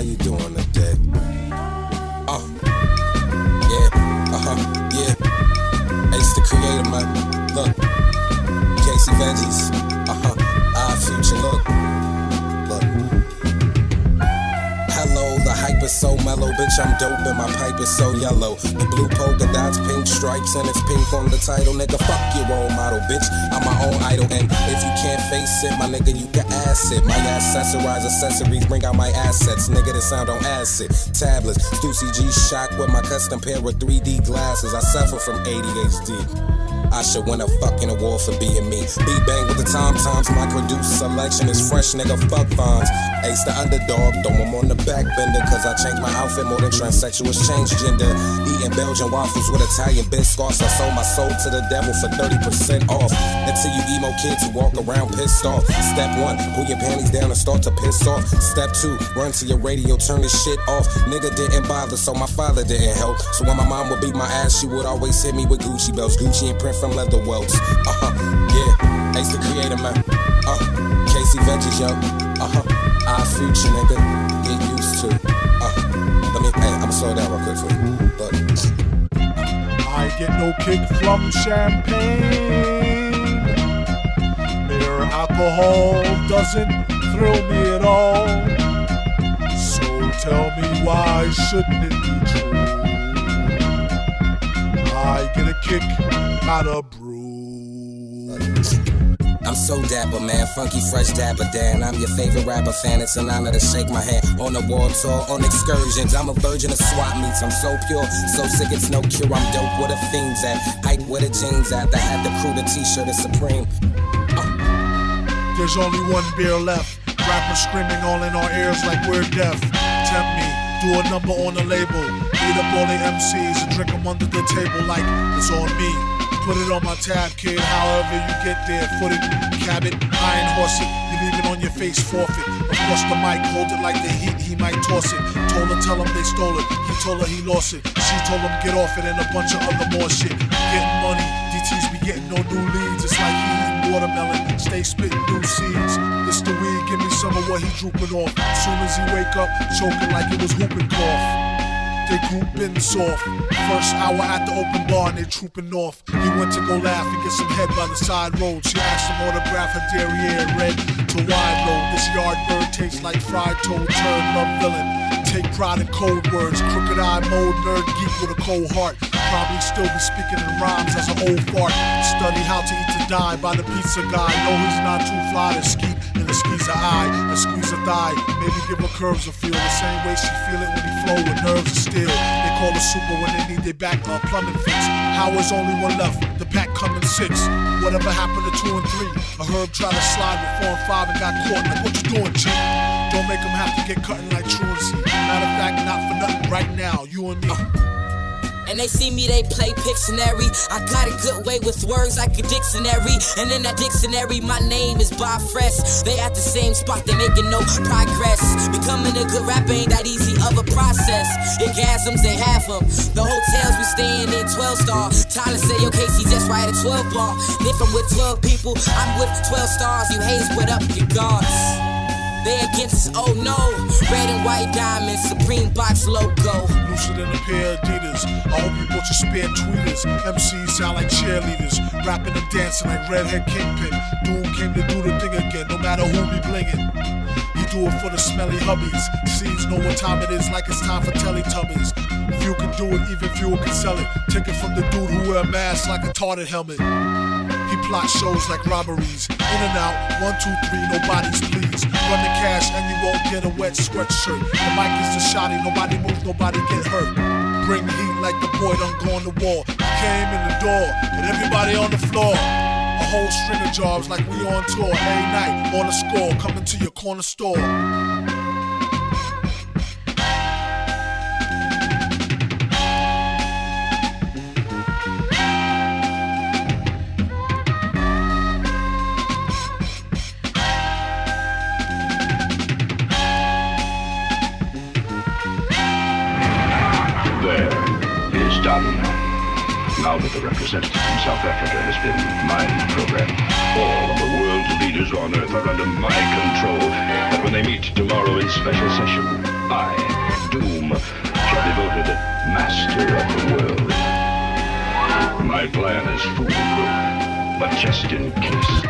How you doing today? Uh, yeah, uh huh, yeah. Ace the creator, man. I'm dope and my pipe is so yellow. The blue polka dots, pink stripes, and it's pink on the title. Nigga, fuck your role model, bitch. I'm my own idol, and if you can't face it, my nigga, you can ass it. My accessorize accessories, bring out my assets. Nigga, this sound on acid. Tablets, Stussy G shock with my custom pair of 3D glasses. I suffer from ADHD. I should win a fucking award for being me. Beat bang with the tom toms. My produce selection is fresh, nigga. Fuck bonds. Ace the underdog. Throw him on the back bender. Cause I changed my outfit more than transsexuals change gender. Eating Belgian waffles with Italian biscuits. I sold my soul to the devil for 30% off. Until you emo kids who walk around pissed off. Step one, pull your panties down and start to piss off. Step two, run to your radio, turn this shit off. Nigga didn't bother, so my father didn't help. So when my mom would beat my ass, she would always hit me with Gucci belts. Gucci and print from leather welts. Uh huh, yeah. Ace the creator, man. Uh, Casey Veggies, yo. Uh huh. Our future, nigga. Get used to. Uh, let me, hey, I'ma slow down real quick for you. Look. I get no kick from champagne. Mere alcohol doesn't thrill me at all. So tell me why shouldn't it be true? I get a kick out of brew. I'm so dapper, man. Funky, fresh dapper, Dan. I'm your favorite rapper fan. It's an honor to shake my hand on the wall tour, on excursions. I'm a virgin of swap meets. I'm so pure, so sick it's no cure. I'm dope with the fiends at. Hype with the jeans at. The hat, the crew, the t-shirt is supreme. There's only one beer left. Rappers screaming all in our ears like we're deaf. Tempt me, do a number on the label. Beat up all the MCs and drink them under the table like it's on me. Put it on my tab, kid. However you get there, foot it, cab it, iron horse it. You leave it on your face, forfeit. Course, the mic, hold it like the heat, he might toss it. Told her, tell him they stole it. He told her he lost it. She told him get off it and a bunch of other more shit. Getting money, DTs be getting no new leads. It's like he watermelon, stay spitting new seeds. The weed, give me some of what he drooping off. Soon as he wake up, choking like it was whooping cough. They grouping soft. First hour at the open bar and they trooping off. He went to go laugh and get some head by the side road. She asked him autograph her derriere red to wide road. This yard bird tastes like fried toad, turn love villain. Take pride in cold words, crooked eye mode, nerd geek with a cold heart. Probably still be speaking in rhymes as an old fart. Study how to eat to die by the pizza guy. No, he's not too fly to ski in the squeeze a eye and squeeze a thigh. Maybe give her curves a feel the same way she feel it when he flow with nerves of steel. They call her super when they need their back uh, plumbing fix. How is only one left? The pack coming six. Whatever happened to two and three? A herb tried to slide with four and five and got caught. Like what you doing, G? Don't make them have to get cutting like truancy. Matter of fact, not for nothing right now. You and me. And they see me, they play Pictionary. I got a good way with words like a dictionary. And in that dictionary, my name is Bob Fresh. They at the same spot, they making no progress. Becoming a good rapper ain't that easy of a process. Orgasms, they have them. The hotels we staying in 12 star. Tyler say, yo, Casey, just right at 12 bar. If I'm with 12 people, I'm with 12 stars. You haze, put up your guards. They against us, oh no. Red and white diamonds, Supreme Box logo. Looser than a pair of Adidas. I hope you bought your spare tweeters. MCs sound like cheerleaders. Rapping and dancing like Redhead Kingpin. Doom came to do the thing again, no matter who be blingin'. He do it for the smelly hubbies. Seeds know what time it is, like it's time for Teletubbies. Few can do it, even fewer can sell it. Take it from the dude who wear a mask like a tarted helmet. Plot shows like robberies. In and out, one, two, three, nobody's pleased. Run the cash and you won't get a wet sweatshirt. The mic is the shotty, nobody moves, nobody get hurt. Bring the heat like the boy done go on the wall. Came in the door and everybody on the floor. A whole string of jobs like we on tour. Every night on the score, coming to your corner store. now that the representative from South Africa has been mind programmed. All of the world's leaders on Earth are under my control, and when they meet tomorrow in special session, I, Doom, shall be voted master of the world. My plan is foolproof, but just in case.